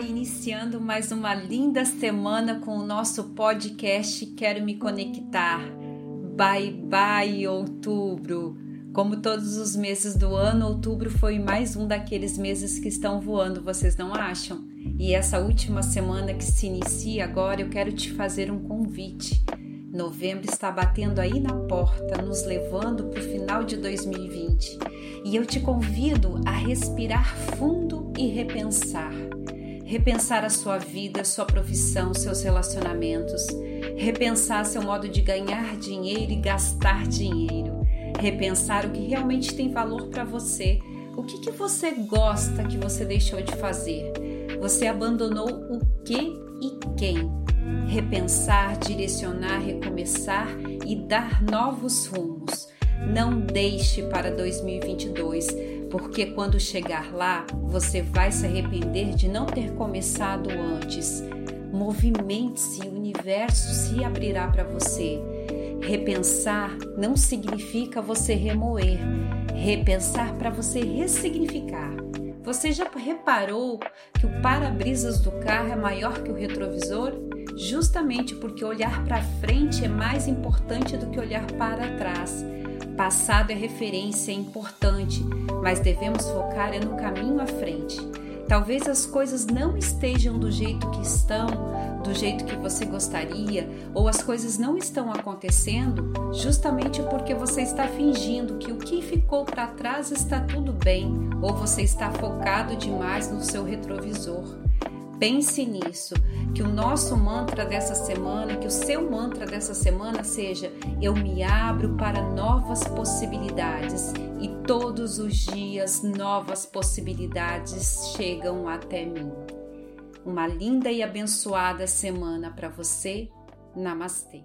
Iniciando mais uma linda semana com o nosso podcast Quero Me Conectar. Bye bye, outubro! Como todos os meses do ano, outubro foi mais um daqueles meses que estão voando, vocês não acham? E essa última semana que se inicia agora, eu quero te fazer um convite. Novembro está batendo aí na porta, nos levando para o final de 2020. E eu te convido a respirar fundo e repensar repensar a sua vida, sua profissão, seus relacionamentos, repensar seu modo de ganhar dinheiro e gastar dinheiro, repensar o que realmente tem valor para você, o que, que você gosta que você deixou de fazer, você abandonou o que e quem. Repensar, direcionar, recomeçar e dar novos rumos. Não deixe para 2022 porque quando chegar lá, você vai se arrepender de não ter começado antes. Movimente-se, o universo se abrirá para você. Repensar não significa você remoer, repensar para você ressignificar. Você já reparou que o para-brisas do carro é maior que o retrovisor? Justamente porque olhar para frente é mais importante do que olhar para trás. Passado é referência, é importante, mas devemos focar é no caminho à frente. Talvez as coisas não estejam do jeito que estão, do jeito que você gostaria, ou as coisas não estão acontecendo justamente porque você está fingindo que o que ficou para trás está tudo bem, ou você está focado demais no seu retrovisor. Pense nisso, que o nosso mantra dessa semana, que o seu mantra dessa semana seja: eu me abro para novas possibilidades e todos os dias novas possibilidades chegam até mim. Uma linda e abençoada semana para você. Namastê.